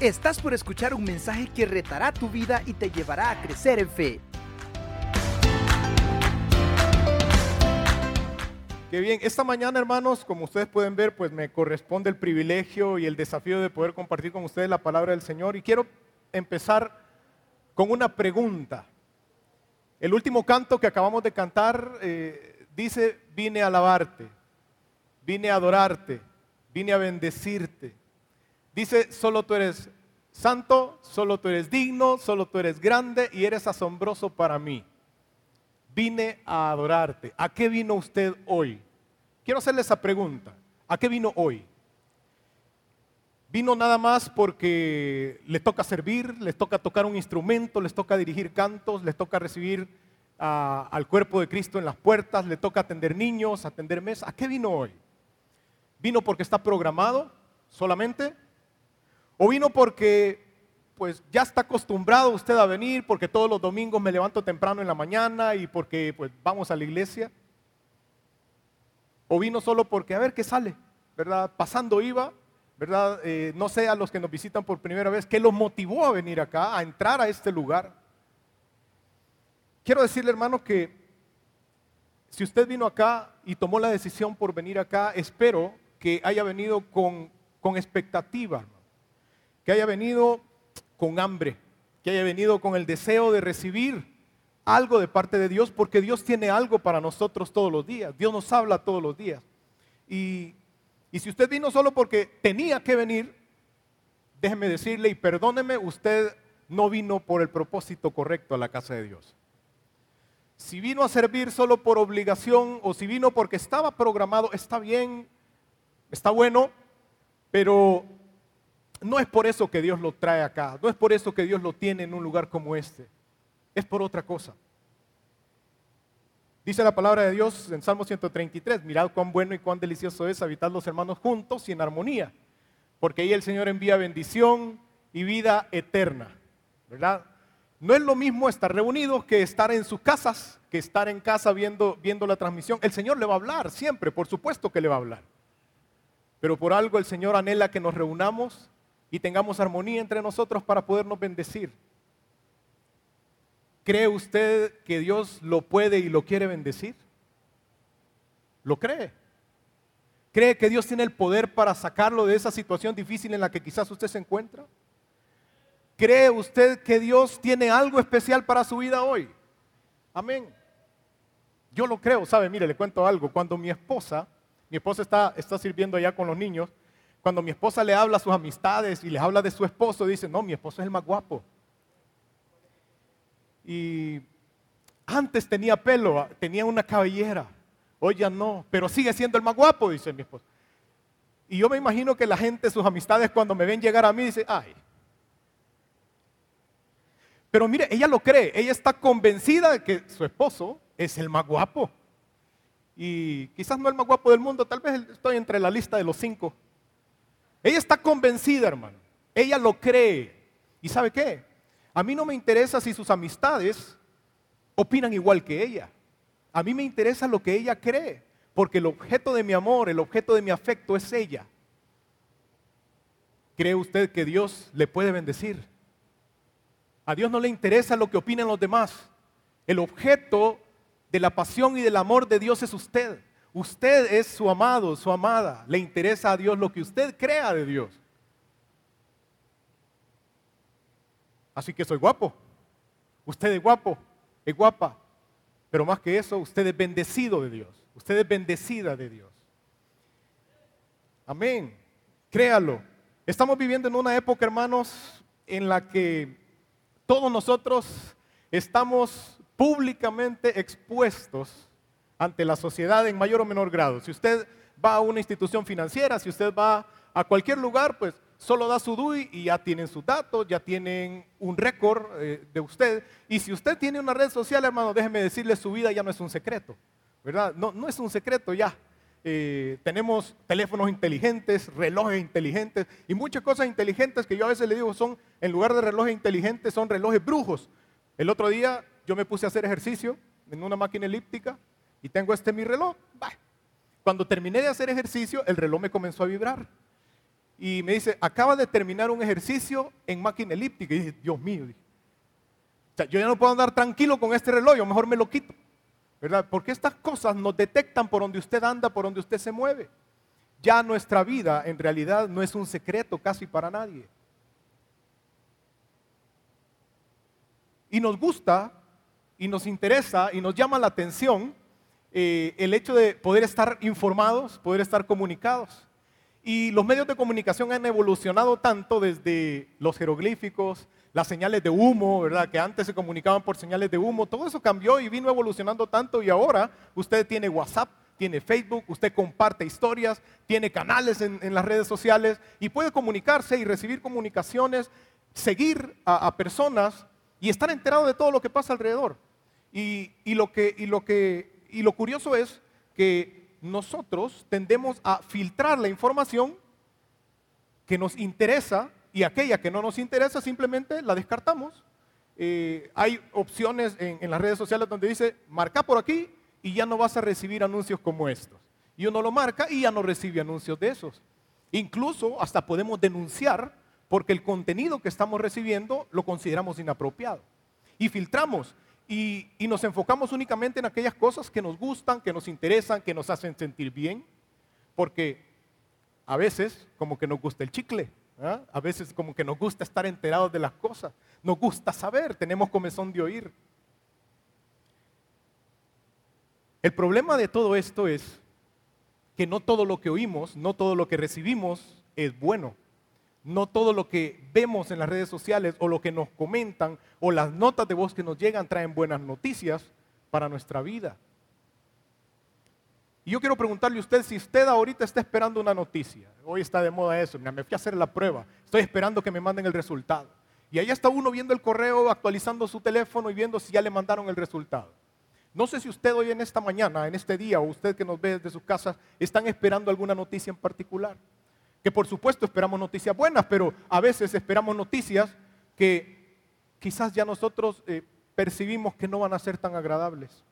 Estás por escuchar un mensaje que retará tu vida y te llevará a crecer en fe. Qué bien, esta mañana hermanos, como ustedes pueden ver, pues me corresponde el privilegio y el desafío de poder compartir con ustedes la palabra del Señor y quiero empezar con una pregunta. El último canto que acabamos de cantar eh, dice, vine a alabarte, vine a adorarte, vine a bendecirte. Dice, solo tú eres santo, solo tú eres digno, solo tú eres grande y eres asombroso para mí vine a adorarte. ¿A qué vino usted hoy? Quiero hacerle esa pregunta. ¿A qué vino hoy? ¿Vino nada más porque le toca servir, les toca tocar un instrumento, les toca dirigir cantos, les toca recibir ah, al cuerpo de Cristo en las puertas, le toca atender niños, atender mesas? ¿A qué vino hoy? ¿Vino porque está programado solamente? ¿O vino porque pues ya está acostumbrado usted a venir porque todos los domingos me levanto temprano en la mañana y porque pues vamos a la iglesia. O vino solo porque a ver qué sale, ¿verdad? Pasando iba, ¿verdad? Eh, no sé a los que nos visitan por primera vez, ¿qué los motivó a venir acá, a entrar a este lugar? Quiero decirle, hermano, que si usted vino acá y tomó la decisión por venir acá, espero que haya venido con, con expectativa, que haya venido con hambre, que haya venido con el deseo de recibir algo de parte de Dios, porque Dios tiene algo para nosotros todos los días. Dios nos habla todos los días. Y, y si usted vino solo porque tenía que venir, déjeme decirle y perdóneme, usted no vino por el propósito correcto a la casa de Dios. Si vino a servir solo por obligación o si vino porque estaba programado, está bien, está bueno, pero no es por eso que Dios lo trae acá, no es por eso que Dios lo tiene en un lugar como este, es por otra cosa. Dice la palabra de Dios en Salmo 133, mirad cuán bueno y cuán delicioso es habitar los hermanos juntos y en armonía, porque ahí el Señor envía bendición y vida eterna, ¿verdad? No es lo mismo estar reunidos que estar en sus casas, que estar en casa viendo, viendo la transmisión. El Señor le va a hablar siempre, por supuesto que le va a hablar. Pero por algo el Señor anhela que nos reunamos y tengamos armonía entre nosotros para podernos bendecir. ¿Cree usted que Dios lo puede y lo quiere bendecir? ¿Lo cree? ¿Cree que Dios tiene el poder para sacarlo de esa situación difícil en la que quizás usted se encuentra? ¿Cree usted que Dios tiene algo especial para su vida hoy? Amén. Yo lo creo, ¿sabe? Mire, le cuento algo. Cuando mi esposa, mi esposa está, está sirviendo allá con los niños, cuando mi esposa le habla a sus amistades y les habla de su esposo, dice, no, mi esposo es el más guapo. Y antes tenía pelo, tenía una cabellera, hoy ya no, pero sigue siendo el más guapo, dice mi esposo. Y yo me imagino que la gente, sus amistades, cuando me ven llegar a mí, dice, ay. Pero mire, ella lo cree, ella está convencida de que su esposo es el más guapo. Y quizás no el más guapo del mundo, tal vez estoy entre la lista de los cinco. Ella está convencida, hermano. Ella lo cree. ¿Y sabe qué? A mí no me interesa si sus amistades opinan igual que ella. A mí me interesa lo que ella cree, porque el objeto de mi amor, el objeto de mi afecto es ella. ¿Cree usted que Dios le puede bendecir? A Dios no le interesa lo que opinan los demás. El objeto de la pasión y del amor de Dios es usted. Usted es su amado, su amada. Le interesa a Dios lo que usted crea de Dios. Así que soy guapo. Usted es guapo, es guapa. Pero más que eso, usted es bendecido de Dios. Usted es bendecida de Dios. Amén. Créalo. Estamos viviendo en una época, hermanos, en la que todos nosotros estamos públicamente expuestos ante la sociedad en mayor o menor grado. Si usted va a una institución financiera, si usted va a cualquier lugar, pues solo da su DUI y ya tienen sus datos, ya tienen un récord eh, de usted. Y si usted tiene una red social, hermano, déjeme decirle, su vida ya no es un secreto, ¿verdad? No, no es un secreto ya. Eh, tenemos teléfonos inteligentes, relojes inteligentes y muchas cosas inteligentes que yo a veces le digo son, en lugar de relojes inteligentes, son relojes brujos. El otro día yo me puse a hacer ejercicio en una máquina elíptica y tengo este mi reloj. Cuando terminé de hacer ejercicio, el reloj me comenzó a vibrar. y me dice, acaba de terminar un ejercicio en máquina elíptica. Y dije, Dios mío, yo ya no puedo andar tranquilo con este reloj, mejor me lo quito. ¿Verdad? Porque estas cosas nos detectan por donde usted anda, por donde usted se mueve. Ya nuestra vida en realidad no es un secreto casi para nadie. Y nos gusta y nos interesa y nos llama la atención eh, el hecho de poder estar informados, poder estar comunicados. Y los medios de comunicación han evolucionado tanto desde los jeroglíficos, las señales de humo, ¿verdad? Que antes se comunicaban por señales de humo. Todo eso cambió y vino evolucionando tanto y ahora usted tiene WhatsApp, tiene Facebook, usted comparte historias, tiene canales en, las redes sociales y puede comunicarse y recibir comunicaciones, seguir a, personas y estar enterado de todo lo que pasa alrededor. Y, lo que, y, lo que, y lo curioso es que nosotros tendemos a filtrar la información que nos interesa y aquella que no nos interesa simplemente la descartamos. Eh, hay opciones en, las redes sociales donde dice, marca por aquí y ya no vas a recibir anuncios como estos. Y uno lo marca y ya no recibe anuncios de esos. Incluso hasta podemos denunciar porque el contenido que estamos recibiendo lo consideramos inapropiado. Y filtramos y, nos enfocamos únicamente en aquellas cosas que nos gustan, que nos interesan, que nos hacen sentir bien, porque a veces como que nos gusta el chicle, ¿Ah? A veces como que nos gusta estar enterados de las cosas, nos gusta saber, tenemos comezón de oír. El problema de todo esto es que no todo lo que oímos, no todo lo que recibimos es bueno. No todo lo que vemos en las redes sociales o lo que nos comentan o las notas de voz que nos llegan traen buenas noticias para nuestra vida. Y yo quiero preguntarle a usted si usted ahorita está esperando una noticia. Hoy está de moda eso. me fui a hacer la prueba. Estoy esperando que me manden el resultado. Y ahí está uno viendo el correo, actualizando su teléfono y viendo si ya le mandaron el resultado. No sé si usted hoy en esta mañana, en este día, o usted que nos ve desde sus casas, están esperando alguna noticia en particular. Que por supuesto esperamos noticias buenas, pero a veces esperamos noticias que quizás ya nosotros eh, percibimos que no van a ser tan agradables.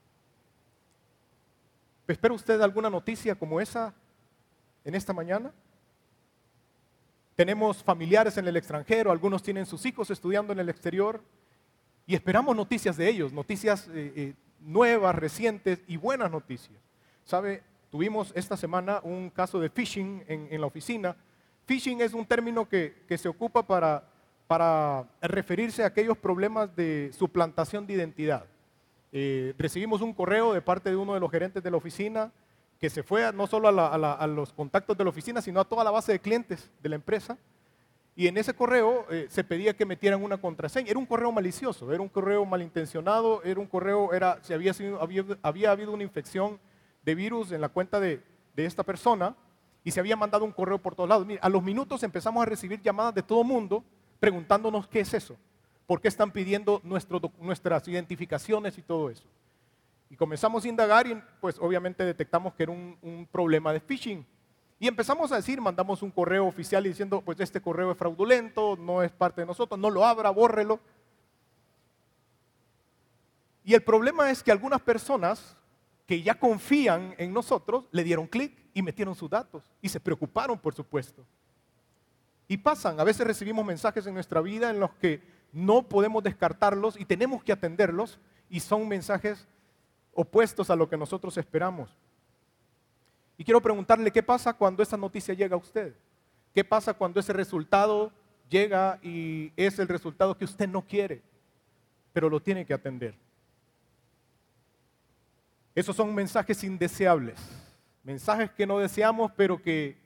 ¿Espera usted alguna noticia como esa en esta mañana? Tenemos familiares en el extranjero, algunos tienen sus hijos estudiando en el exterior y esperamos noticias de ellos, noticias eh, eh, nuevas, recientes y buenas noticias. ¿Sabe? Tuvimos esta semana un caso de phishing en, la oficina. Phishing es un término que, se ocupa para, para referirse a aquellos problemas de suplantación de identidad. Eh, recibimos un correo de parte de uno de los gerentes de la oficina que se fue no solo a, los contactos de la oficina, sino a toda la base de clientes de la empresa. Y en ese correo eh, se pedía que metieran una contraseña. Era un correo malicioso, era un correo malintencionado, era un correo, era, si había, había, habido una infección de virus en la cuenta de, esta persona y se había mandado un correo por todos lados. a los minutos empezamos a recibir llamadas de todo mundo preguntándonos qué es eso. ¿Por qué están pidiendo nuestras identificaciones y todo eso? Y comenzamos a indagar y pues obviamente detectamos que era un, problema de phishing. Y empezamos a decir, mandamos un correo oficial diciendo, pues este correo es fraudulento, no es parte de nosotros, no lo abra, bórrelo. Y el problema es que algunas personas que ya confían en nosotros le dieron clic y metieron sus datos y se preocuparon, por supuesto. Y pasan, a veces recibimos mensajes en nuestra vida en los que no podemos descartarlos y tenemos que atenderlos y son mensajes opuestos a lo que nosotros esperamos. Y quiero preguntarle, ¿qué pasa cuando esa noticia llega a usted? ¿Qué pasa cuando ese resultado llega y es el resultado que usted no quiere, pero lo tiene que atender? Esos son mensajes indeseables, mensajes que no deseamos, pero que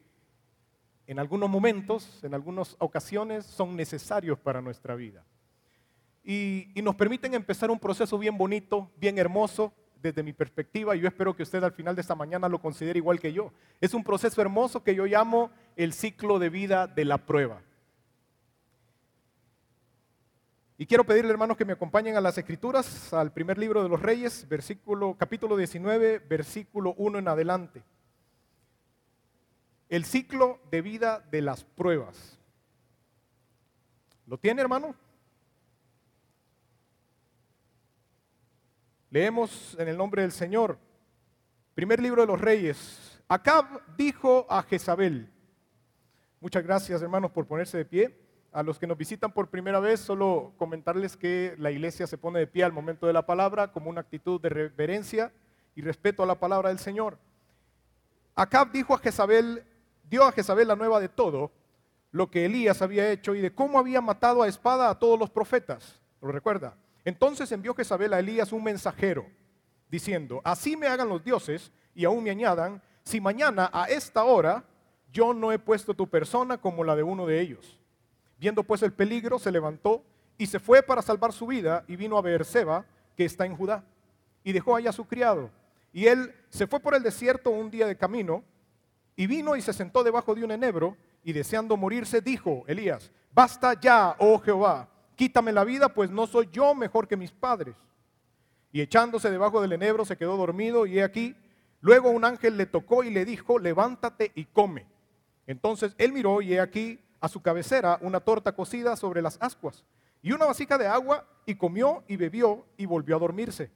en algunos momentos, en algunas ocasiones, son necesarios para nuestra vida. Y, nos permiten empezar un proceso bien bonito, bien hermoso, desde mi perspectiva, y yo espero que usted al final de esta mañana lo considere igual que yo. Es un proceso hermoso que yo llamo el ciclo de vida de la prueba. Y quiero pedirle, hermanos, que me acompañen a las Escrituras, al primer libro de los Reyes, versículo, capítulo 19, versículo 1 en adelante el ciclo de vida de las pruebas. ¿Lo tiene, hermano? Leemos en el nombre del Señor. Primer libro de los reyes. Acab dijo a Jezabel, Muchas gracias, hermanos, por ponerse de pie. A los que nos visitan por primera vez, solo comentarles que la iglesia se pone de pie al momento de la palabra como una actitud de reverencia y respeto a la palabra del Señor. Acab dijo a Jezabel, dio a Jezabel la nueva de todo lo que Elías había hecho y de cómo había matado a espada a todos los profetas. ¿Lo recuerda? Entonces envió Jezabel a Elías un mensajero diciendo, así me hagan los dioses y aún me añadan, si mañana a esta hora yo no he puesto tu persona como la de uno de ellos. Viendo pues el peligro, se levantó y se fue para salvar su vida y vino a Beerseba, que está en Judá, y dejó allá a su criado. Y él se fue por el desierto un día de camino y vino y se sentó debajo de un enebro y deseando morirse dijo, Elías, basta ya, oh Jehová, quítame la vida, pues no soy yo mejor que mis padres. Y echándose debajo del enebro se quedó dormido y he aquí, luego un ángel le tocó y le dijo, levántate y come. Entonces él miró y he aquí a su cabecera una torta cocida sobre las ascuas y una vasija de agua y comió y bebió y volvió a dormirse.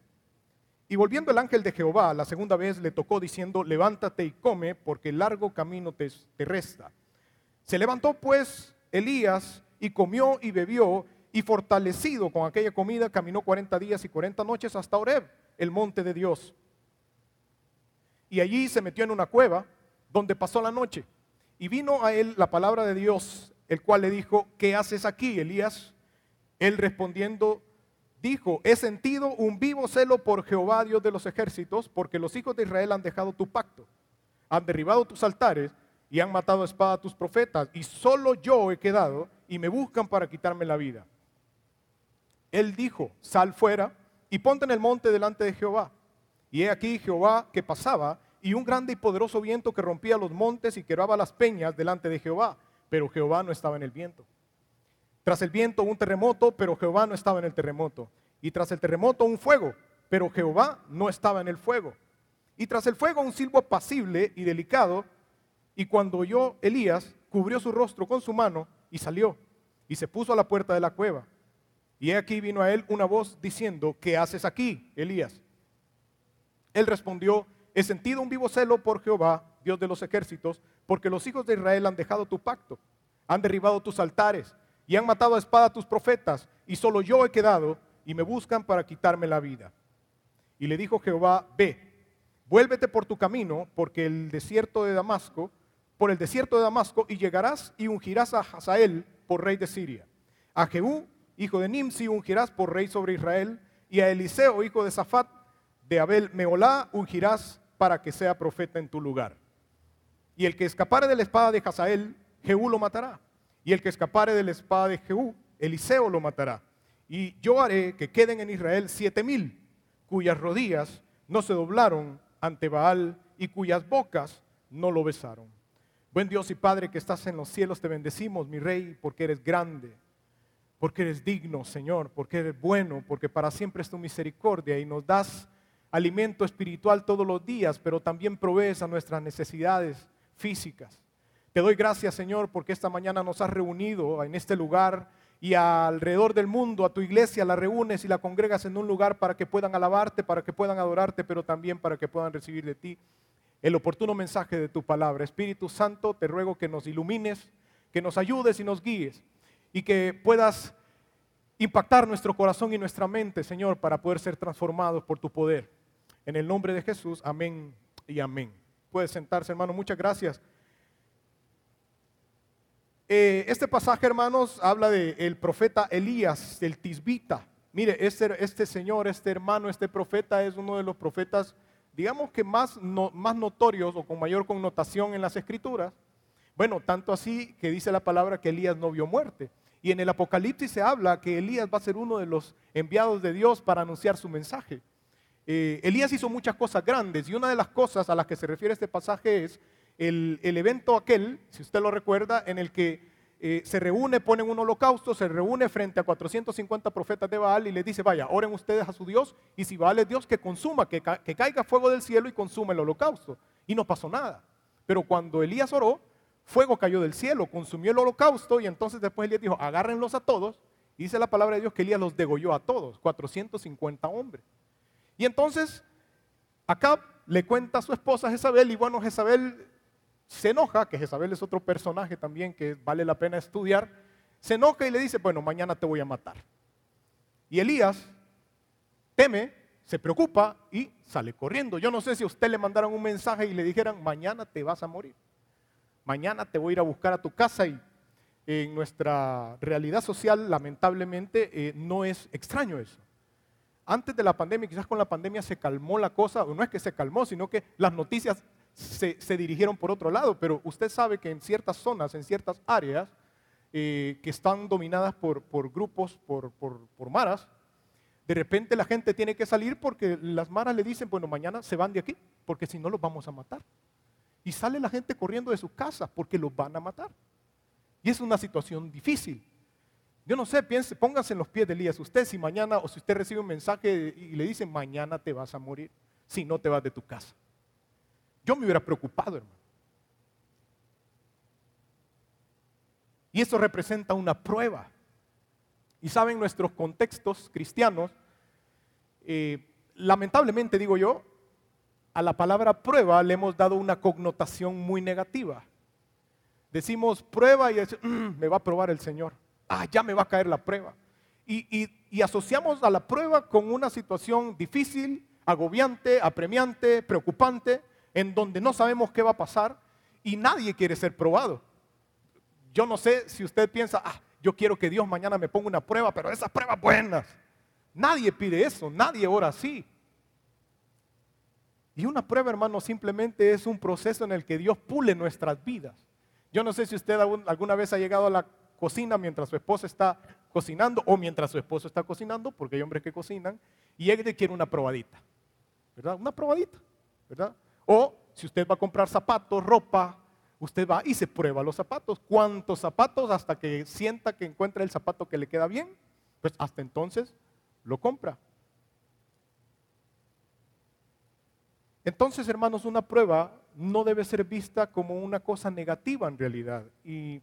Y volviendo el ángel de Jehová la segunda vez le tocó diciendo, levántate y come porque el largo camino te, te resta. Se levantó pues Elías y comió y bebió y fortalecido con aquella comida caminó 40 días y 40 noches hasta Oreb, el monte de Dios. Y allí se metió en una cueva donde pasó la noche. Y vino a él la palabra de Dios, el cual le dijo, ¿qué haces aquí, Elías? Él respondiendo, dijo, he sentido un vivo celo por Jehová, Dios de los ejércitos, porque los hijos de Israel han dejado tu pacto, han derribado tus altares y han matado a espada a tus profetas, y solo yo he quedado y me buscan para quitarme la vida. Él dijo, sal fuera y ponte en el monte delante de Jehová. Y he aquí Jehová que pasaba y un grande y poderoso viento que rompía los montes y quebraba las peñas delante de Jehová, pero Jehová no estaba en el viento. Tras el viento un terremoto, pero Jehová no estaba en el terremoto. Y tras el terremoto un fuego, pero Jehová no estaba en el fuego. Y tras el fuego un silbo apacible y delicado, y cuando oyó Elías, cubrió su rostro con su mano y salió, y se puso a la puerta de la cueva. Y aquí vino a él una voz diciendo, ¿qué haces aquí, Elías? Él respondió, He sentido un vivo celo por Jehová, Dios de los ejércitos, porque los hijos de Israel han dejado tu pacto, han derribado tus altares y han matado a espada tus profetas, y solo yo he quedado y me buscan para quitarme la vida. Y le dijo Jehová, ve, vuélvete por tu camino, porque el desierto de Damasco, por el desierto de Damasco, y llegarás y ungirás a Hazael por rey de Siria. A Jehú, hijo de Nimsi, ungirás por rey sobre Israel, y a Eliseo, hijo de Safat, de Abel Meolá, ungirás para que sea profeta en tu lugar. Y el que escapare de la espada de Hazael, Jehú lo matará. Y el que escapare de la espada de Jehú, Eliseo lo matará. Y yo haré que queden en Israel siete mil, cuyas rodillas no se doblaron ante Baal y cuyas bocas no lo besaron. Buen Dios y Padre que estás en los cielos, te bendecimos, mi Rey, porque eres grande, porque eres digno, Señor, porque eres bueno, porque para siempre es tu misericordia y nos das alimento espiritual todos los días, pero también provees a nuestras necesidades físicas. Te doy gracias, Señor, porque esta mañana nos has reunido en este lugar y alrededor del mundo a tu iglesia la reúnes y la congregas en un lugar para que puedan alabarte, para que puedan adorarte, pero también para que puedan recibir de ti el oportuno mensaje de tu palabra. Espíritu Santo, te ruego que nos ilumines, que nos ayudes y nos guíes y que puedas impactar nuestro corazón y nuestra mente, Señor, para poder ser transformados por tu poder. En el nombre de Jesús, amén y amén. Puede sentarse, hermano. Muchas gracias. Eh, este pasaje, hermanos, habla del profeta Elías, el Tisbita. Mire, este, este, señor, este hermano, este profeta es uno de los profetas, digamos que más, más notorios o con mayor connotación en las escrituras. Bueno, tanto así que dice la palabra que Elías no vio muerte. Y en el Apocalipsis se habla que Elías va a ser uno de los enviados de Dios para anunciar su mensaje. Eh, Elías hizo muchas cosas grandes y una de las cosas a las que se refiere este pasaje es el, evento aquel, si usted lo recuerda, en el que eh, se reúne, ponen un holocausto, se reúne frente a 450 profetas de Baal y les dice, vaya, oren ustedes a su Dios y si Baal es Dios, que consuma, que, que caiga fuego del cielo y consuma el holocausto. Y no pasó nada. Pero cuando Elías oró, fuego cayó del cielo, consumió el holocausto y entonces después Elías dijo, agárrenlos a todos. Y dice la palabra de Dios que Elías los degolló a todos, 450 hombres. Y entonces acá le cuenta a su esposa Jezabel y bueno, Jezabel se enoja, que Jezabel es otro personaje también que vale la pena estudiar, se enoja y le dice, bueno, mañana te voy a matar. Y Elías teme, se preocupa y sale corriendo. Yo no sé si a usted le mandaron un mensaje y le dijeran, mañana te vas a morir. Mañana te voy a ir a buscar a tu casa y en nuestra realidad social, lamentablemente, eh, no es extraño eso. Antes de la pandemia, quizás con la pandemia se calmó la cosa, o no es que se calmó, sino que las noticias se, dirigieron por otro lado, pero usted sabe que en ciertas zonas, en ciertas áreas eh, que están dominadas por, grupos, por, por maras, de repente la gente tiene que salir porque las maras le dicen, bueno, mañana se van de aquí, porque si no los vamos a matar. Y sale la gente corriendo de sus casas porque los van a matar. Y es una situación difícil. Yo no sé, piense, póngase en los pies de Elías. Usted si mañana o si usted recibe un mensaje y le dicen mañana te vas a morir, si no te vas de tu casa. Yo me hubiera preocupado, hermano. Y eso representa una prueba. Y saben, nuestros contextos cristianos, eh, lamentablemente digo yo, a la palabra prueba le hemos dado una connotación muy negativa. Decimos prueba y mm, me va a probar el Señor. Ah, ya me va a caer la prueba. Y, asociamos a la prueba con una situación difícil, agobiante, apremiante, preocupante, en donde no sabemos qué va a pasar y nadie quiere ser probado. Yo no sé si usted piensa, ah, yo quiero que Dios mañana me ponga una prueba, pero esas pruebas buenas. Nadie pide eso, nadie ora así. Y una prueba, hermano, simplemente es un proceso en el que Dios pule nuestras vidas. Yo no sé si usted alguna vez ha llegado a la cocina mientras su esposa está cocinando o mientras su esposo está cocinando, porque hay hombres que cocinan, y él quiere una probadita, ¿verdad? Una probadita, ¿verdad? O si usted va a comprar zapatos, ropa, usted va y se prueba los zapatos. ¿Cuántos zapatos hasta que sienta que encuentra el zapato que le queda bien? Pues hasta entonces lo compra. Entonces, hermanos, una prueba no debe ser vista como una cosa negativa en realidad. Y,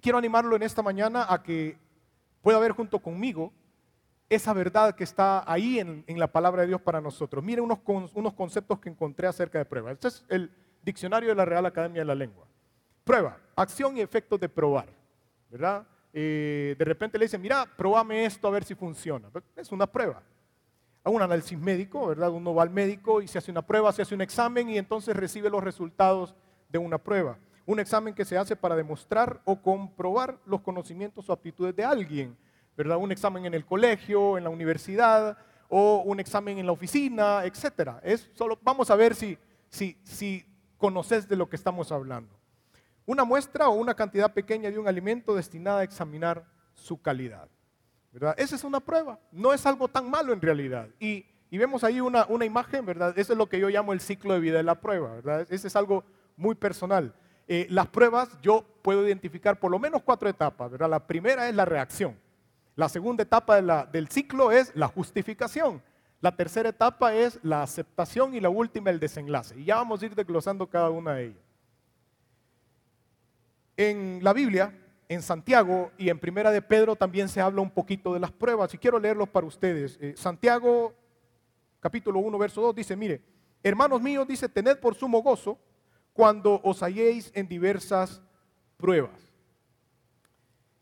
quiero animarlo en esta mañana a que pueda ver junto conmigo esa verdad que está ahí en, la palabra de Dios para nosotros. Miren unos, unos conceptos que encontré acerca de prueba. Este es el diccionario de la Real Academia de la Lengua. Prueba, acción y efectos de probar. ¿Verdad? Eh, de repente le dicen, mira, probame esto a ver si funciona. Es una prueba a un análisis médico, ¿verdad? Uno va al médico y se hace una prueba, se hace un examen y entonces recibe los resultados de una prueba. Un examen que se hace para demostrar o comprobar los conocimientos o aptitudes de alguien, ¿verdad? Un examen en el colegio, en la universidad o un examen en la oficina, etcétera. Es solo vamos a ver si si si conoces de lo que estamos hablando. Una muestra o una cantidad pequeña de un alimento destinada a examinar su calidad. Esa es una prueba, no es algo tan malo en realidad. Y, vemos ahí una, imagen, ¿verdad? Eso es lo que yo llamo el ciclo de vida de la prueba, ¿verdad? Ese es algo muy personal. Eh, las pruebas yo puedo identificar por lo menos cuatro etapas. La primera es la reacción. La segunda etapa del ciclo es la justificación. La tercera etapa es la aceptación y la última el desenlace. Y ya vamos a ir desglosando cada una de ellas. En la Biblia, en Santiago y en Primera de Pedro también se habla un poquito de las pruebas y quiero leerlos para ustedes. Eh, Santiago capítulo 1 verso 2 dice, mire, hermanos míos, dice, tened por sumo gozo cuando os halléis en diversas pruebas.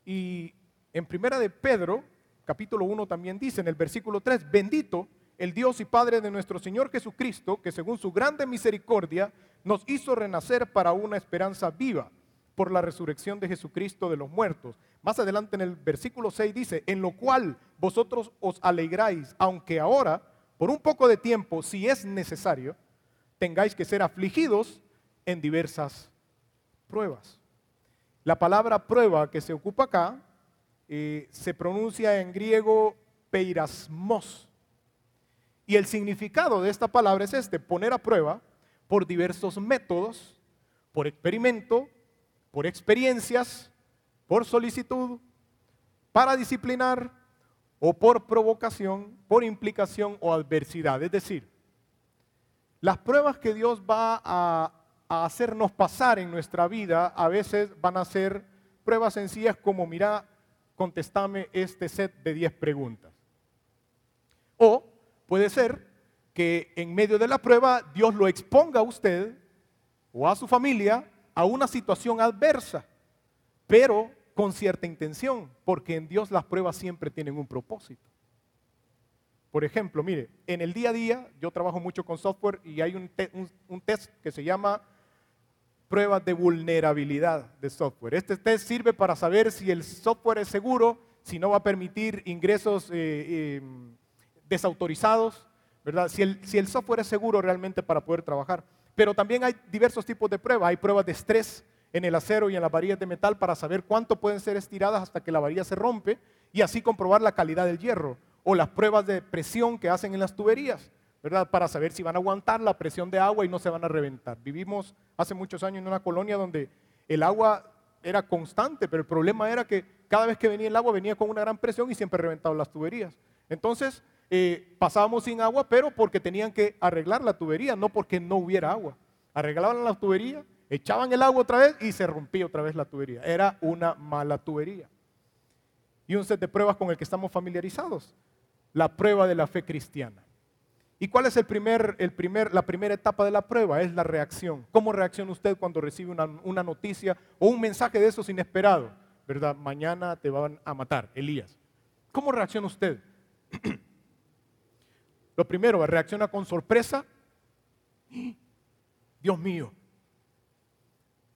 Y en Primera de Pedro capítulo 1 también dice en el versículo 3, bendito el Dios y Padre de nuestro Señor Jesucristo, que según su grande misericordia nos hizo renacer para una esperanza viva por la resurrección de Jesucristo de los muertos. Más adelante en el versículo 6 dice, en lo cual vosotros os alegráis, aunque ahora, por un poco de tiempo, si es necesario, tengáis que ser afligidos en diversas pruebas. La palabra prueba que se ocupa acá eh, se pronuncia en griego peirasmos. Y el significado de esta palabra es este, poner a prueba por diversos métodos, por experimento, por experiencias, por solicitud, para disciplinar o por provocación, por implicación o adversidad. Es decir, las pruebas que Dios va a, hacernos pasar en nuestra vida a veces van a ser pruebas sencillas como, mira, contestame este set de 10 preguntas. O puede ser que en medio de la prueba Dios lo exponga a usted o a su familia a una situación adversa, pero con cierta intención, porque en Dios las pruebas siempre tienen un propósito. Por ejemplo, mire, en el día a día yo trabajo mucho con software y hay un, test que se llama pruebas de vulnerabilidad de software. Este test sirve para saber si el software es seguro, si no va a permitir ingresos eh, em, desautorizados, ¿verdad? Si el, si el software es seguro realmente para poder trabajar. Pero también hay diversos tipos de pruebas. Hay pruebas de estrés en el acero y en las varillas de metal para saber cuánto pueden ser estiradas hasta que la varilla se rompe y así comprobar la calidad del hierro. O las pruebas de presión que hacen en las tuberías, Para saber si van a aguantar la presión de agua y no se van a reventar. Vivimos hace muchos años en una colonia donde el agua era constante, pero el problema era que cada vez que venía el agua venía con una gran presión y siempre reventaban las tuberías. Entonces, eh, pasábamos sin agua, pero porque tenían que arreglar la tubería, no porque no hubiera agua. Arreglaban la tubería, echaban el agua otra vez y se rompía otra vez la tubería. Era una mala tubería. Y un set de pruebas con el que estamos familiarizados, la prueba de la fe cristiana. ¿Y cuál es el primer, el primer, la primera etapa de la prueba? Es la reacción. ¿Cómo reacciona usted cuando recibe una, noticia o un mensaje de esos inesperado? ¿Verdad? Mañana te van a matar, Elías. ¿Cómo reacciona usted? Lo primero, reacciona con sorpresa. Dios mío.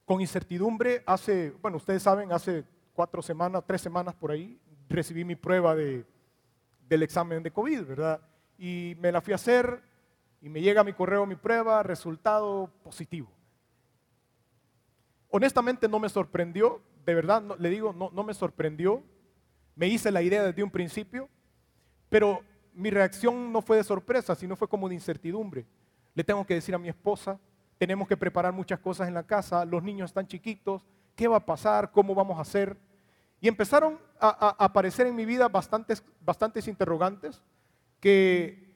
Con incertidumbre, hace, bueno, ustedes saben, hace cuatro semanas, tres semanas por ahí, recibí mi prueba de, del examen de COVID, ¿verdad? Y me la fui a hacer y me llega mi correo mi prueba, resultado positivo. Honestamente no me sorprendió, de verdad, le digo, no, no me sorprendió. Me hice la idea desde un principio, pero mi reacción no fue de sorpresa, sino fue como de incertidumbre. Le tengo que decir a mi esposa, tenemos que preparar muchas cosas en la casa, los niños están chiquitos, ¿qué va a pasar? ¿Cómo vamos a hacer? Y empezaron a, aparecer en mi vida bastantes, bastantes interrogantes que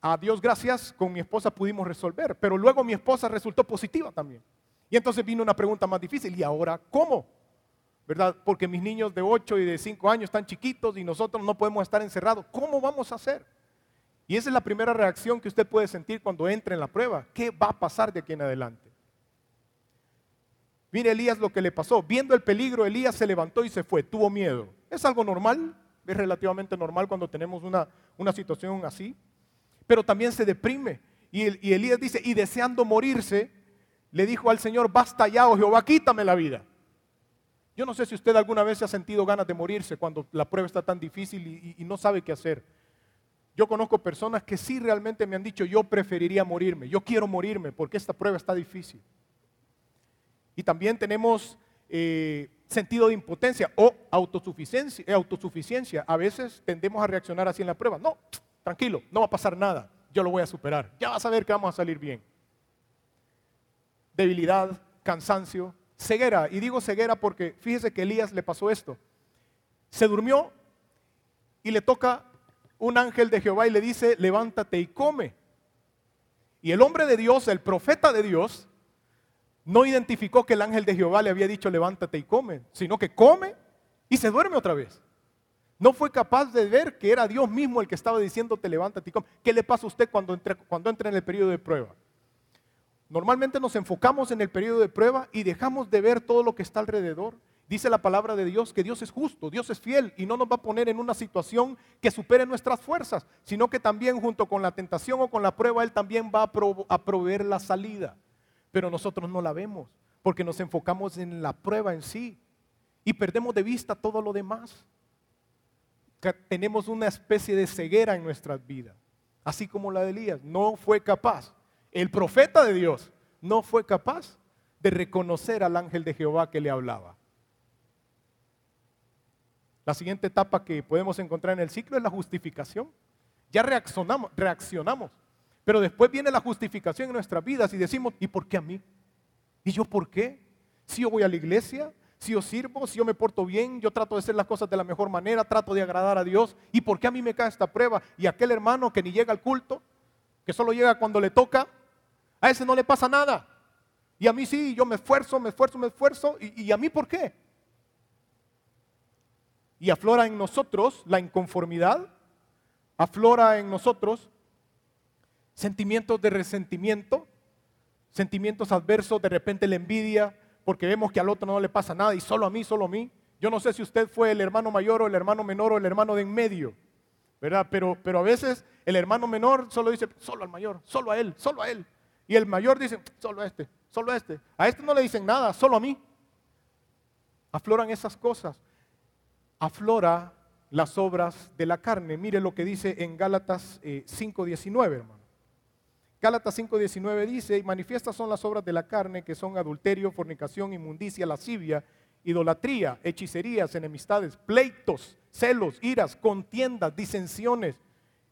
a Dios gracias con mi esposa pudimos resolver, pero luego mi esposa resultó positiva también. Y entonces vino una pregunta más difícil, ¿y ahora cómo? ¿verdad? Porque mis niños de 8 y de 5 años están chiquitos y nosotros no podemos estar encerrados. ¿Cómo vamos a hacer? Y esa es la primera reacción que usted puede sentir cuando entre en la prueba. ¿Qué va a pasar de aquí en adelante? Mire Elías lo que le pasó. Viendo el peligro, Elías se levantó y se fue. Tuvo miedo. Es algo normal, es relativamente normal cuando tenemos una, una situación así. Pero también se deprime. Y, y Elías dice, y deseando morirse, le dijo al Señor, basta ya, oh Jehová, quítame la vida. Yo no sé si usted alguna vez se ha sentido ganas de morirse cuando la prueba está tan difícil y, no sabe qué hacer. Yo conozco personas que sí realmente me han dicho, yo preferiría morirme, yo quiero morirme porque esta prueba está difícil. Y también tenemos eh, sentido de impotencia o autosuficiencia, eh, autosuficiencia. A veces tendemos a reaccionar así en la prueba. No, tranquilo, no va a pasar nada, yo lo voy a superar, ya vas a ver que vamos a salir bien. Debilidad, cansancio, ceguera. Y digo ceguera porque fíjese que Elías le pasó esto. Se durmió y le toca un ángel de Jehová y le dice, levántate y come. Y el hombre de Dios, el profeta de Dios, no identificó que el ángel de Jehová le había dicho, levántate y come, sino que come y se duerme otra vez. No fue capaz de ver que era Dios mismo el que estaba diciéndote, levántate y come. ¿Qué le pasa a usted cuando entra, cuando entra en el periodo de prueba? Normalmente nos enfocamos en el periodo de prueba y dejamos de ver todo lo que está alrededor. Dice la palabra de Dios que Dios es justo, Dios es fiel y no nos va a poner en una situación que supere nuestras fuerzas, sino que también junto con la tentación o con la prueba Él también va a, proveer la salida. Pero nosotros no la vemos porque nos enfocamos en la prueba en sí y perdemos de vista todo lo demás. tenemos una especie de ceguera en nuestras vidas, así como la de Elías. No fue capaz el profeta de Dios no fue capaz de reconocer al ángel de Jehová que le hablaba. La siguiente etapa que podemos encontrar en el ciclo es la justificación. Ya reaccionamos, reaccionamos, pero después viene la justificación en nuestras vidas y decimos, ¿y por qué a mí? ¿Y yo por qué? Si yo voy a la iglesia, si yo sirvo, si yo me porto bien, yo trato de hacer las cosas de la mejor manera, trato de agradar a Dios, ¿y por qué a mí me cae esta prueba? Y aquel hermano que ni llega al culto, que solo llega cuando le toca, a ese no le pasa nada. Y a mí sí, yo me esfuerzo, me esfuerzo, me esfuerzo. ¿Y, a mí por qué? Y aflora en nosotros la inconformidad, aflora en nosotros sentimientos de resentimiento, sentimientos adversos, de repente la envidia, porque vemos que al otro no le pasa nada y solo a mí, solo a mí. Yo no sé si usted fue el hermano mayor o el hermano menor o el hermano de en medio, ¿verdad? Pero, pero a veces el hermano menor solo dice, solo al mayor, solo a él, solo a él. Y el mayor dice, solo a este, solo a este. A este no le dicen nada, solo a mí. Afloran esas cosas. Aflora las obras de la carne. Mire lo que dice en Gálatas 5.19, eh, hermano. Gálatas 5.19 dice, y manifiestas son las obras de la carne, que son adulterio, fornicación, inmundicia, lascivia, idolatría, hechicerías, enemistades, pleitos, celos, iras, contiendas, disensiones,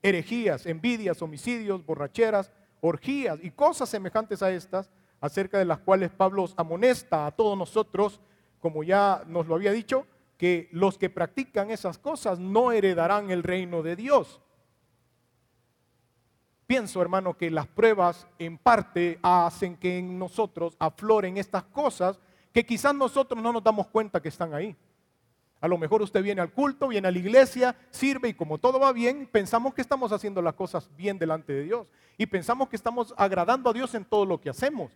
herejías, envidias, homicidios, borracheras, orgías y cosas semejantes a estas, acerca de las cuales Pablo amonesta a todos nosotros, como ya nos lo había dicho, que los que practican esas cosas no heredarán el reino de Dios. Pienso, hermano, que las pruebas en parte hacen que en nosotros afloren estas cosas que quizás nosotros no nos damos cuenta que están ahí. A lo mejor usted viene al culto, viene a la iglesia, sirve y como todo va bien, pensamos que estamos haciendo las cosas bien delante de Dios y pensamos que estamos agradando a Dios en todo lo que hacemos.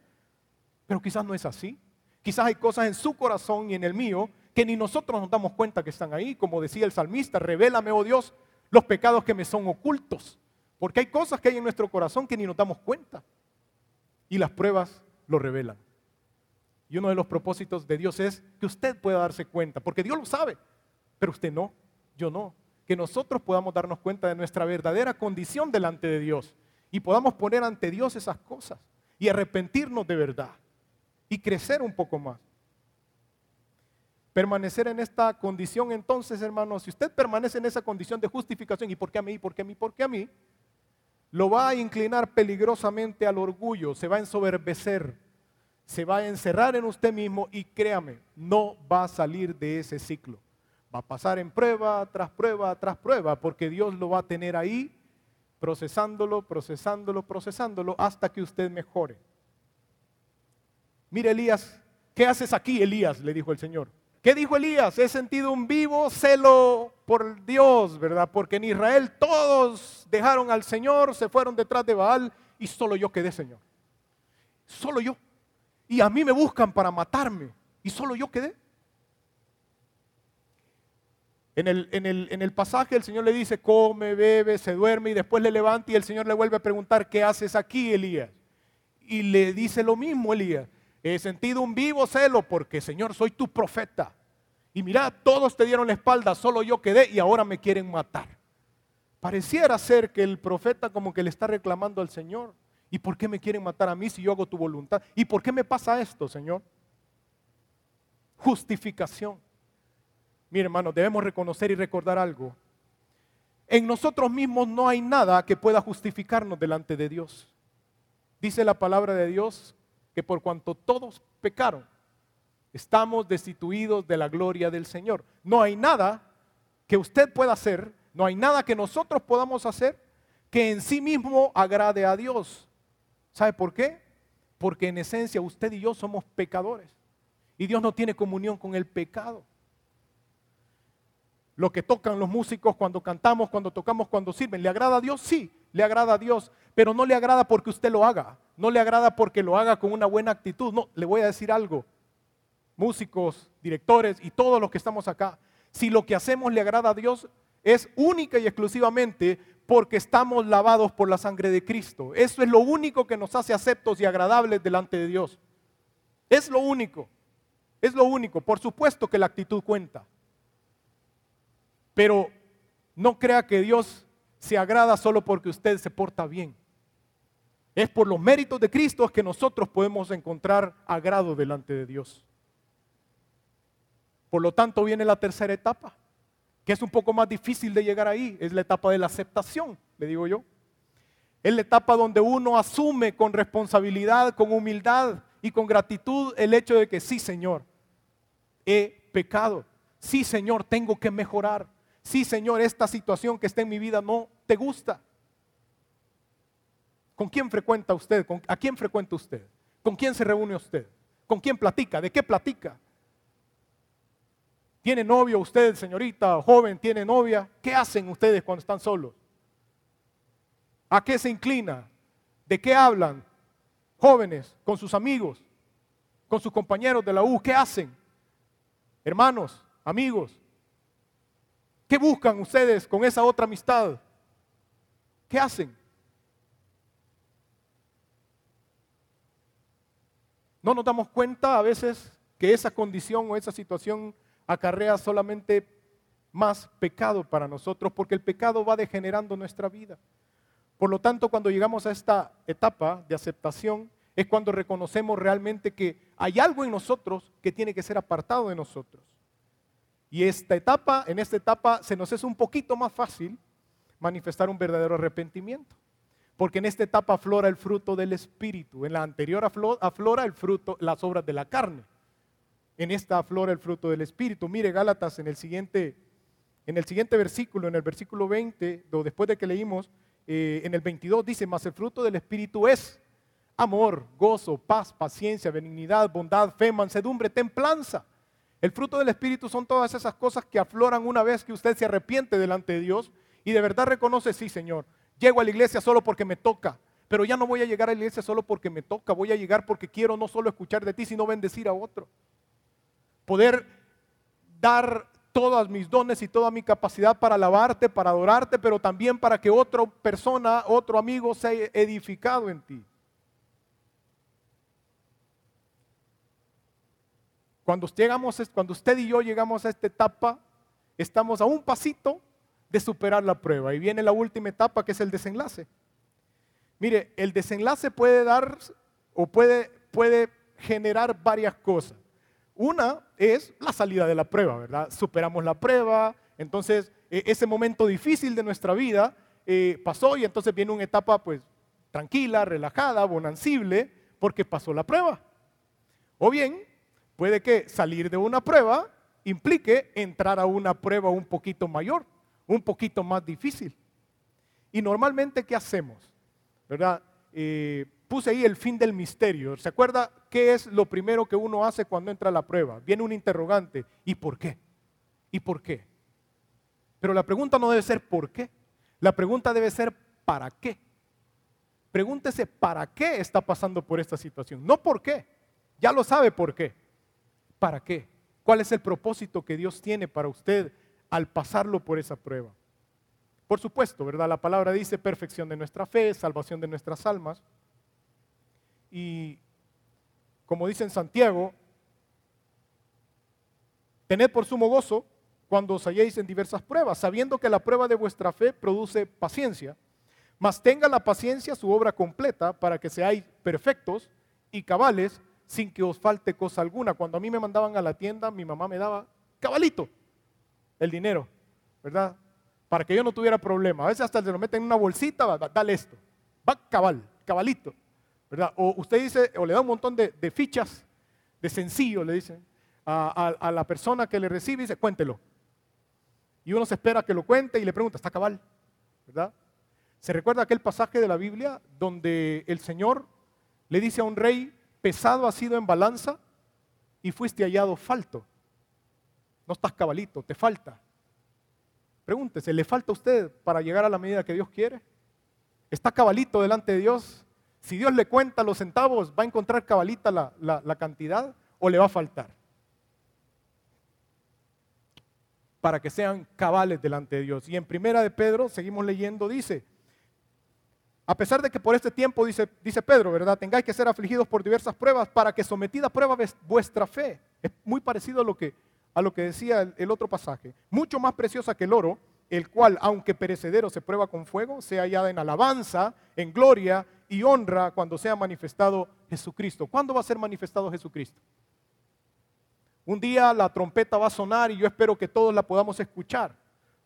Pero quizás no es así. Quizás hay cosas en su corazón y en el mío que ni nosotros nos damos cuenta que están ahí. Como decía el salmista, revélame, oh Dios, los pecados que me son ocultos. Porque hay cosas que hay en nuestro corazón que ni nos damos cuenta. Y las pruebas lo revelan. Y uno de los propósitos de Dios es que usted pueda darse cuenta, porque Dios lo sabe, pero usted no, yo no. Que nosotros podamos darnos cuenta de nuestra verdadera condición delante de Dios y podamos poner ante Dios esas cosas y arrepentirnos de verdad y crecer un poco más. Permanecer en esta condición entonces, hermanos, si usted permanece en esa condición de justificación, ¿y por qué a mí? ¿Por qué a mí? ¿Por qué a mí? Lo va a inclinar peligrosamente al orgullo, se va a ensoberbecer se va a encerrar en usted mismo y créame, no va a salir de ese ciclo. Va a pasar en prueba tras prueba tras prueba, porque Dios lo va a tener ahí procesándolo, procesándolo, procesándolo hasta que usted mejore. Mire Elías, ¿qué haces aquí, Elías? le dijo el Señor. ¿Qué dijo Elías? He sentido un vivo celo por Dios, ¿verdad? Porque en Israel todos dejaron al Señor, se fueron detrás de Baal y solo yo quedé, Señor. Solo yo y a mí me buscan para matarme y solo yo quedé. En el, en, el, pasaje el Señor le dice, come, bebe, se duerme y después le levanta y el Señor le vuelve a preguntar, ¿qué haces aquí, Elías? Y le dice lo mismo, Elías, he sentido un vivo celo porque, Señor, soy tu profeta. Y mira, todos te dieron la espalda, solo yo quedé y ahora me quieren matar. Pareciera ser que el profeta como que le está reclamando al Señor. ¿Y por qué me quieren matar a mí si yo hago tu voluntad? ¿Y por qué me pasa esto, Señor? Justificación. Mi hermano, debemos reconocer y recordar algo. En nosotros mismos no hay nada que pueda justificarnos delante de Dios. Dice la palabra de Dios que por cuanto todos pecaron, estamos destituidos de la gloria del Señor. No hay nada que usted pueda hacer, no hay nada que nosotros podamos hacer que en sí mismo agrade a Dios. ¿Sabe por qué? Porque en esencia usted y yo somos pecadores. Y Dios no tiene comunión con el pecado. Lo que tocan los músicos cuando cantamos, cuando tocamos, cuando sirven, ¿le agrada a Dios? Sí, le agrada a Dios, pero no le agrada porque usted lo haga. No le agrada porque lo haga con una buena actitud. No, le voy a decir algo. Músicos, directores y todos los que estamos acá, si lo que hacemos le agrada a Dios, es única y exclusivamente porque estamos lavados por la sangre de Cristo. Eso es lo único que nos hace aceptos y agradables delante de Dios. Es lo único. Es lo único. Por supuesto que la actitud cuenta. Pero no crea que Dios se agrada solo porque usted se porta bien. Es por los méritos de Cristo que nosotros podemos encontrar agrado delante de Dios. Por lo tanto viene la tercera etapa que es un poco más difícil de llegar ahí, es la etapa de la aceptación, le digo yo. Es la etapa donde uno asume con responsabilidad, con humildad y con gratitud el hecho de que sí, Señor, he pecado. Sí, Señor, tengo que mejorar. Sí, Señor, esta situación que está en mi vida no te gusta. ¿Con quién frecuenta usted? ¿A quién frecuenta usted? ¿Con quién se reúne usted? ¿Con quién platica? ¿De qué platica? ¿Tiene novio usted, señorita, joven, tiene novia? ¿Qué hacen ustedes cuando están solos? ¿A qué se inclina? ¿De qué hablan? jóvenes, con sus amigos, con sus compañeros de la U, ¿qué hacen? Hermanos, amigos, ¿qué buscan ustedes con esa otra amistad? ¿Qué hacen? No nos damos cuenta a veces que esa condición o esa situación acarrea solamente más pecado para nosotros, porque el pecado va degenerando nuestra vida. Por lo tanto, cuando llegamos a esta etapa de aceptación, es cuando reconocemos realmente que hay algo en nosotros que tiene que ser apartado de nosotros. Y esta etapa, en esta etapa se nos es un poquito más fácil manifestar un verdadero arrepentimiento. Porque en esta etapa aflora el fruto del espíritu, en la anterior aflora el fruto, las obras de la carne. En esta aflora el fruto del espíritu. Mire Gálatas en el siguiente en el siguiente versículo, en el versículo 20, después de que leímos, eh, en el 22 dice, mas el fruto del espíritu es amor, gozo, paz, paciencia, benignidad, bondad, fe, mansedumbre, templanza. El fruto del Espíritu son todas esas cosas que afloran una vez que usted se arrepiente delante de Dios y de verdad reconoce, sí Señor, llego a la iglesia solo porque me toca, pero ya no voy a llegar a la iglesia solo porque me toca, voy a llegar porque quiero no solo escuchar de ti, sino bendecir a otro. Poder dar todas mis dones y toda mi capacidad para alabarte, para adorarte, pero también para que otra persona, otro amigo sea edificado en ti. Cuando, llegamos, cuando usted y yo llegamos a esta etapa, estamos a un pasito de superar la prueba. Y viene la última etapa que es el desenlace. Mire, el desenlace puede dar o puede, puede generar varias cosas. Una es la salida de la prueba, ¿verdad? Superamos la prueba, entonces e, ese momento difícil de nuestra vida eh, pasó y entonces viene una etapa pues tranquila, relajada, bonancible, porque pasó la prueba. O bien, puede que salir de una prueba implique entrar a una prueba un poquito mayor, un poquito más difícil. Y normalmente, ¿qué hacemos? ¿Verdad? Eh, puse ahí el fin del misterio. ¿Se acuerda qué es lo primero que uno hace cuando entra a la prueba? Viene un interrogante. ¿Y por qué? ¿Y por qué? Pero la pregunta no debe ser por qué. La pregunta debe ser ¿para qué? Pregúntese para qué está pasando por esta situación. No por qué. Ya lo sabe por qué. ¿Para qué? ¿Cuál es el propósito que Dios tiene para usted al pasarlo por esa prueba? Por supuesto, ¿verdad? La palabra dice perfección de nuestra fe, salvación de nuestras almas. Y como dice en Santiago, tened por sumo gozo cuando os halléis en diversas pruebas, sabiendo que la prueba de vuestra fe produce paciencia, mas tenga la paciencia su obra completa para que seáis perfectos y cabales sin que os falte cosa alguna. Cuando a mí me mandaban a la tienda, mi mamá me daba cabalito el dinero, ¿verdad? Para que yo no tuviera problema. A veces hasta se lo meten en una bolsita, dale esto. Va cabal, cabalito. O usted dice, o le da un montón de, fichas de sencillo, le dicen, a, la persona que le recibe y dice, cuéntelo. Y uno se espera que lo cuente y le pregunta, ¿está cabal? ¿Verdad? ¿Se recuerda aquel pasaje de la Biblia donde el Señor le dice a un rey, pesado ha sido en balanza y fuiste hallado falto? No estás cabalito, te falta. Pregúntese, ¿le falta a usted para llegar a la medida que Dios quiere? ¿Está cabalito delante de Dios? Si Dios le cuenta los centavos, ¿va a encontrar cabalita la, cantidad o le va a faltar? Para que sean cabales delante de Dios. Y en primera de Pedro, seguimos leyendo, dice, a pesar de que por este tiempo, dice, dice Pedro, ¿verdad? Tengáis que ser afligidos por diversas pruebas para que sometida a prueba vuestra fe. Es muy parecido a lo que, a lo que decía el otro pasaje. Mucho más preciosa que el oro, el cual, aunque perecedero, se prueba con fuego, sea hallada en alabanza, en gloria y honra cuando sea manifestado Jesucristo. ¿Cuándo va a ser manifestado Jesucristo? Un día la trompeta va a sonar y yo espero que todos la podamos escuchar.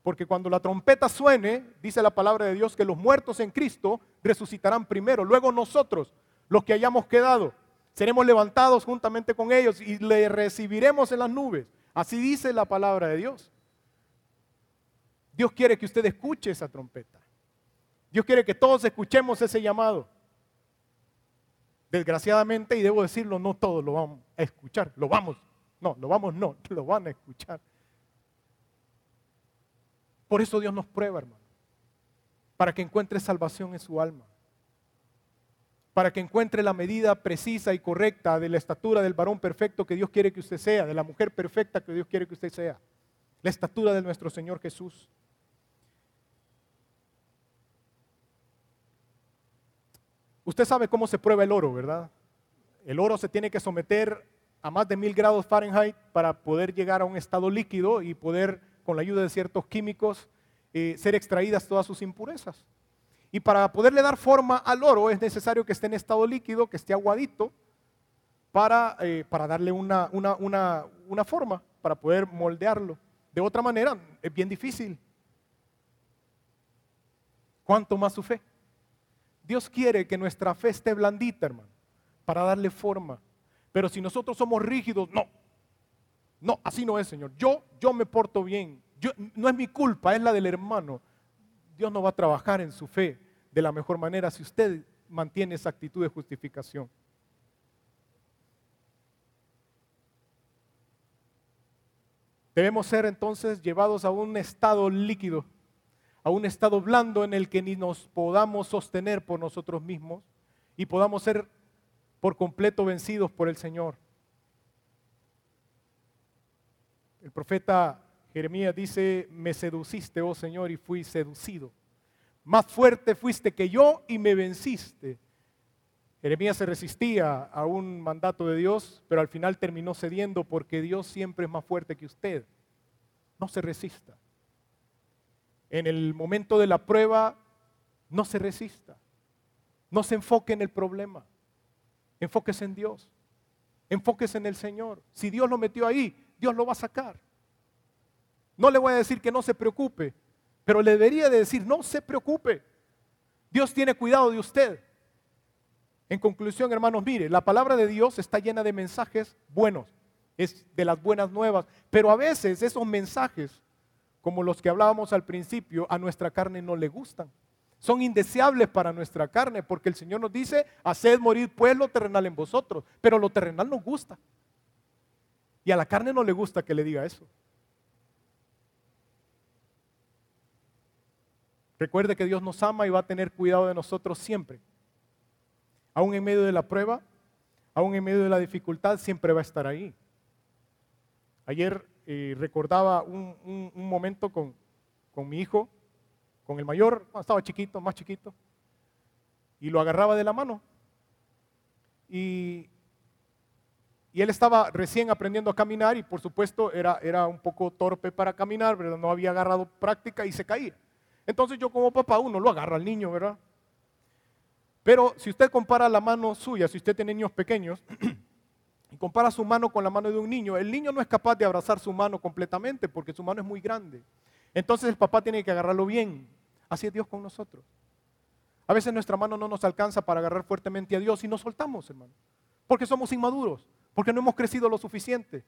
Porque cuando la trompeta suene, dice la palabra de Dios que los muertos en Cristo resucitarán primero. Luego nosotros, los que hayamos quedado, seremos levantados juntamente con ellos y le recibiremos en las nubes. Así dice la palabra de Dios. Dios quiere que usted escuche esa trompeta. Dios quiere que todos escuchemos ese llamado. Desgraciadamente, y debo decirlo, no todos lo vamos a escuchar. Lo vamos, no, lo vamos no, lo van a escuchar. Por eso Dios nos prueba, hermano, para que encuentre salvación en su alma. para que encuentre la medida precisa y correcta de la estatura del varón perfecto que Dios quiere que usted sea, de la mujer perfecta que Dios quiere que usted sea. La estatura de nuestro Señor Jesús. Usted sabe cómo se prueba el oro, ¿verdad? El oro se tiene que someter a más de mil grados Fahrenheit para poder llegar a un estado líquido y poder, con la ayuda de ciertos químicos, eh, ser extraídas todas sus impurezas. Y para poderle dar forma al oro es necesario que esté en estado líquido, que esté aguadito, para, eh, para darle una, una forma, para poder moldearlo. De otra manera, es bien difícil. ¿Cuánto más su fe? Dios quiere que nuestra fe esté blandita, hermano, para darle forma. Pero si nosotros somos rígidos, no. No, así no es, Señor. Yo, yo me porto bien. No es mi culpa, es la del hermano. Dios no va a trabajar en su fe de la mejor manera si usted mantiene esa actitud de justificación. Debemos ser entonces llevados a un estado líquido a un estado blando en el que ni nos podamos sostener por nosotros mismos y podamos ser por completo vencidos por el Señor. El profeta Jeremías dice, me seduciste, oh Señor, y fui seducido. Más fuerte fuiste que yo y me venciste. Jeremías se resistía a un mandato de Dios, pero al final terminó cediendo porque Dios siempre es más fuerte que usted. No se resista en el momento de la prueba, no se resista. No se enfoque en el problema. Enfóquese en Dios. Enfóquese en el Señor. Si Dios lo metió ahí, Dios lo va a sacar. No le voy a decir que no se preocupe, pero le debería de decir, no se preocupe. Dios tiene cuidado de usted. En conclusión, hermanos, mire, la palabra de Dios está llena de mensajes buenos, es de las buenas nuevas, pero a veces esos mensajes como los que hablábamos al principio, a nuestra carne no le gustan. Son indeseables para nuestra carne, porque el Señor nos dice, haced morir pues lo terrenal en vosotros, pero lo terrenal nos gusta. Y a la carne no le gusta que le diga eso. Recuerde que Dios nos ama y va a tener cuidado de nosotros siempre. Aún en medio de la prueba, aún en medio de la dificultad, siempre va a estar ahí. Ayer recordaba un, momento con, mi hijo, con el mayor, estaba chiquito, más chiquito, y lo agarraba de la mano. Y, él estaba recién aprendiendo a caminar y por supuesto era, era un poco torpe para caminar, pero no había agarrado práctica y se caía. Entonces yo como papá, uno lo agarra al niño, ¿verdad? Pero si usted compara la mano suya, si usted tiene niños pequeños, y compara su mano con la mano de un niño, el niño no es capaz de abrazar su mano completamente porque su mano es muy grande. Entonces el papá tiene que agarrarlo bien. Así es Dios con nosotros. A veces nuestra mano no nos alcanza para agarrar fuertemente a Dios y nos soltamos, hermano. Porque somos inmaduros, porque no hemos crecido lo suficiente.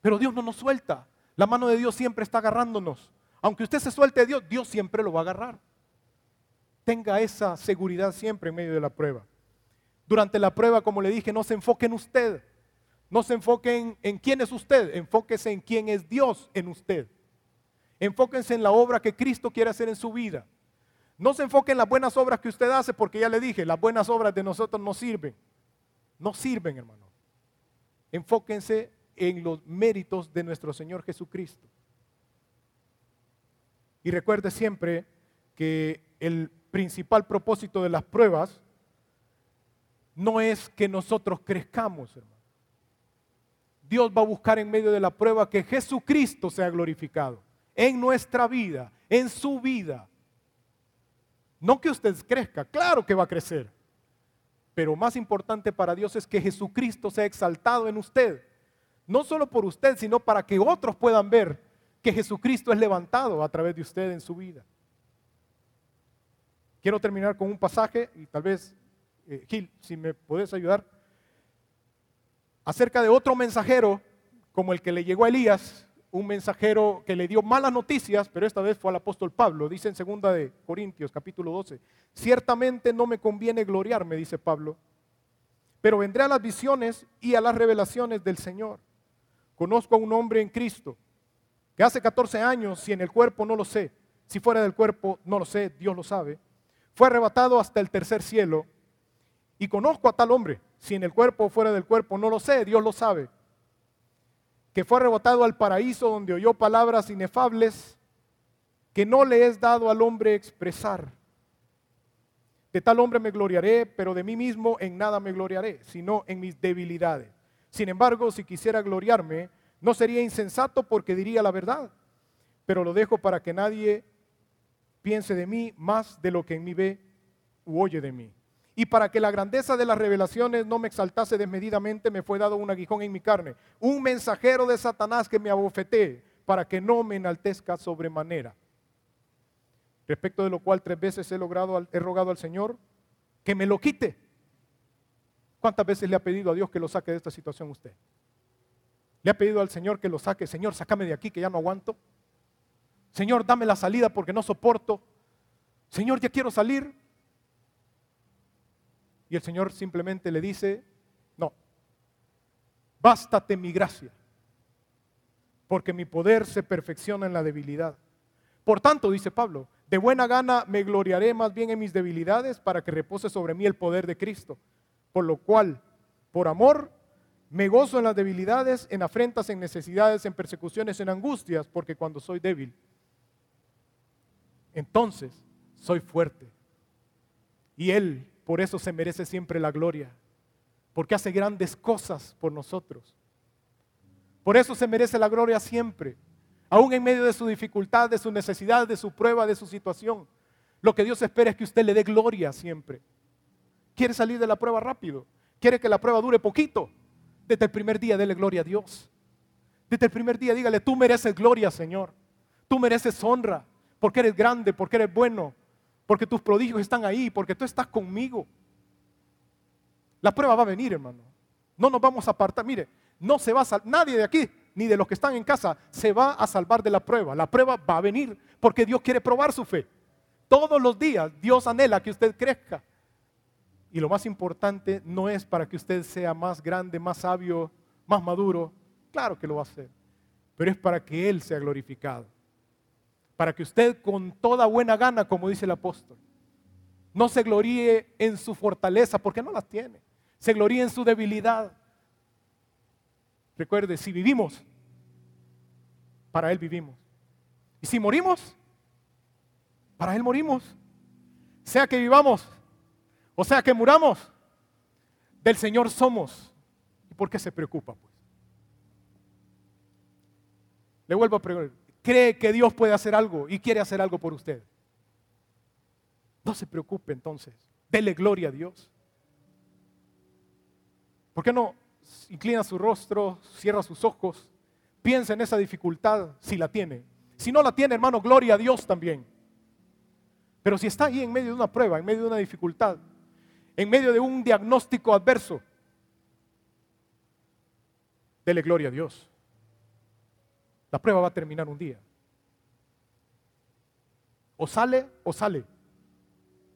Pero Dios no nos suelta. La mano de Dios siempre está agarrándonos. Aunque usted se suelte de Dios, Dios siempre lo va a agarrar. Tenga esa seguridad siempre en medio de la prueba. Durante la prueba, como le dije, no se enfoque en usted. No se enfoque en, quién es usted. Enfóquese en quién es Dios en usted. Enfóquense en la obra que Cristo quiere hacer en su vida. No se enfoque en las buenas obras que usted hace, porque ya le dije, las buenas obras de nosotros no sirven. No sirven, hermano. Enfóquense en los méritos de nuestro Señor Jesucristo. Y recuerde siempre que el principal propósito de las pruebas no es que nosotros crezcamos, hermano. Dios va a buscar en medio de la prueba que Jesucristo sea glorificado en nuestra vida, en su vida. No que usted crezca, claro que va a crecer. Pero más importante para Dios es que Jesucristo sea exaltado en usted. No solo por usted, sino para que otros puedan ver que Jesucristo es levantado a través de usted en su vida. Quiero terminar con un pasaje y tal vez eh, Gil, si me puedes ayudar, acerca de otro mensajero como el que le llegó a Elías, un mensajero que le dio malas noticias, pero esta vez fue al apóstol Pablo. Dice en segunda de Corintios, capítulo 12, ciertamente no me conviene gloriarme, dice Pablo, pero vendré a las visiones y a las revelaciones del Señor. Conozco a un hombre en Cristo que hace 14 años, si en el cuerpo no lo sé, si fuera del cuerpo no lo sé, Dios lo sabe, fue arrebatado hasta el tercer cielo Y conozco a tal hombre, si en el cuerpo o fuera del cuerpo, no lo sé, Dios lo sabe, que fue arrebatado al paraíso donde oyó palabras inefables que no le es dado al hombre expresar. De tal hombre me gloriaré, pero de mí mismo en nada me gloriaré, sino en mis debilidades. Sin embargo, si quisiera gloriarme, no sería insensato porque diría la verdad, pero lo dejo para que nadie piense de mí más de lo que en mí ve u oye de mí. Y para que la grandeza de las revelaciones no me exaltase desmedidamente, me fue dado un aguijón en mi carne, un mensajero de Satanás que me abofetee, para que no me enaltezca sobremanera. Respecto de lo cual tres veces he, logrado, he rogado al Señor que me lo quite. ¿Cuántas veces le ha pedido a Dios que lo saque de esta situación usted? ¿Le ha pedido al Señor que lo saque? Señor, sácame de aquí que ya no aguanto. Señor, dame la salida porque no soporto. Señor, ya quiero salir. Y el Señor simplemente le dice, no, bástate mi gracia, porque mi poder se perfecciona en la debilidad. Por tanto, dice Pablo, de buena gana me gloriaré más bien en mis debilidades para que repose sobre mí el poder de Cristo. Por lo cual, por amor, me gozo en las debilidades, en afrentas, en necesidades, en persecuciones, en angustias, porque cuando soy débil, entonces soy fuerte. Y Él por eso se merece siempre la gloria, porque hace grandes cosas por nosotros. Por eso se merece la gloria siempre, aún en medio de su dificultad, de su necesidad, de su prueba, de su situación. Lo que Dios espera es que usted le dé gloria siempre. ¿Quiere salir de la prueba rápido? ¿Quiere que la prueba dure poquito? Desde el primer día dele gloria a Dios. Desde el primer día dígale, tú mereces gloria, Señor. Tú mereces honra, porque eres grande, porque eres bueno, porque tus prodigios están ahí, porque tú estás conmigo. La prueba va a venir, hermano. No nos vamos a apartar. Mire, no se va a nadie de aquí, ni de los que están en casa, se va a salvar de la prueba. La prueba va a venir porque Dios quiere probar su fe. Todos los días Dios anhela que usted crezca. Y lo más importante no es para que usted sea más grande, más sabio, más maduro. Claro que lo va a hacer. Pero es para que Él sea glorificado para que usted con toda buena gana, como dice el apóstol, no se gloríe en su fortaleza, porque no las tiene, se gloríe en su debilidad. Recuerde, si vivimos, para Él vivimos. Y si morimos, para Él morimos. Sea que vivamos, o sea que muramos, del Señor somos. ¿Y por qué se preocupa? Pues? Le vuelvo a preguntar, cree que Dios puede hacer algo y quiere hacer algo por usted. No se preocupe entonces, dele gloria a Dios. ¿Por qué no inclina su rostro, cierra sus ojos, piensa en esa dificultad si la tiene? Si no la tiene, hermano, gloria a Dios también. Pero si está ahí en medio de una prueba, en medio de una dificultad, en medio de un diagnóstico adverso, dele gloria a Dios. La prueba va a terminar un día. O sale o sale.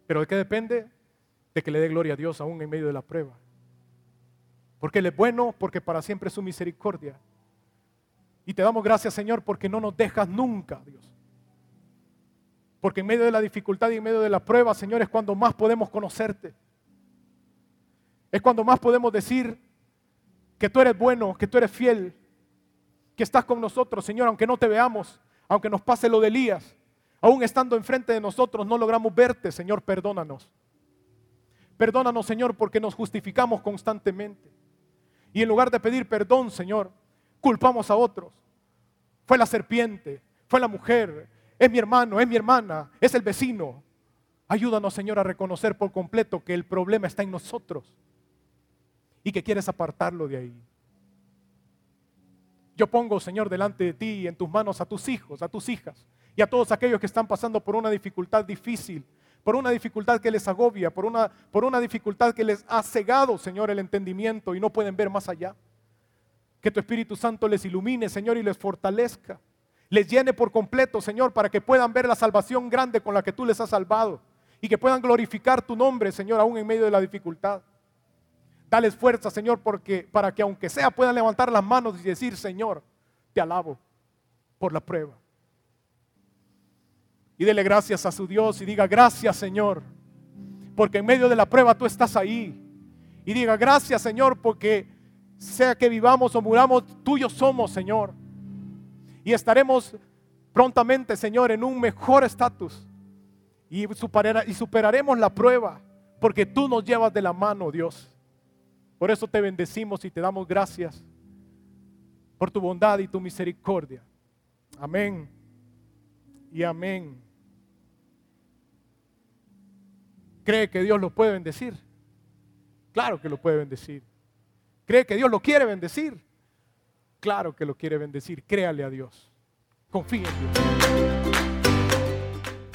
Pero ¿de qué depende? De que le dé gloria a Dios aún en medio de la prueba. Porque Él es bueno, porque para siempre es su misericordia. Y te damos gracias, Señor, porque no nos dejas nunca, Dios. Porque en medio de la dificultad y en medio de la prueba, Señor, es cuando más podemos conocerte. Es cuando más podemos decir que tú eres bueno, que tú eres fiel, que estás con nosotros, Señor, aunque no te veamos, aunque nos pase lo de Elías, aún estando enfrente de nosotros no logramos verte, Señor, perdónanos. Perdónanos, Señor, porque nos justificamos constantemente. Y en lugar de pedir perdón, Señor, culpamos a otros. Fue la serpiente, fue la mujer, es mi hermano, es mi hermana, es el vecino. Ayúdanos, Señor, a reconocer por completo que el problema está en nosotros y que quieres apartarlo de ahí. Yo pongo, Señor, delante de ti y en tus manos a tus hijos, a tus hijas y a todos aquellos que están pasando por una dificultad difícil, por una dificultad que les agobia, por una, por una dificultad que les ha cegado, Señor, el entendimiento y no pueden ver más allá. Que tu Espíritu Santo les ilumine, Señor, y les fortalezca. Les llene por completo, Señor, para que puedan ver la salvación grande con la que tú les has salvado y que puedan glorificar tu nombre, Señor, aún en medio de la dificultad. Dales fuerza, Señor, porque para que aunque sea puedan levantar las manos y decir, Señor, te alabo por la prueba. Y dele gracias a su Dios y diga, gracias, Señor, porque en medio de la prueba tú estás ahí. y diga, gracias Señor, porque sea que vivamos o muramos, tuyos somos, Señor. Y estaremos prontamente, Señor, en un mejor estatus. Y, superaremos la prueba, porque tú nos llevas de la mano, Dios. Por eso te bendecimos y te damos gracias por tu bondad y tu misericordia. Amén. Y amén. ¿Cree que Dios lo puede bendecir? Claro que lo puede bendecir. ¿Cree que Dios lo quiere bendecir? Claro que lo quiere bendecir. Créale a Dios. Confíe en Dios.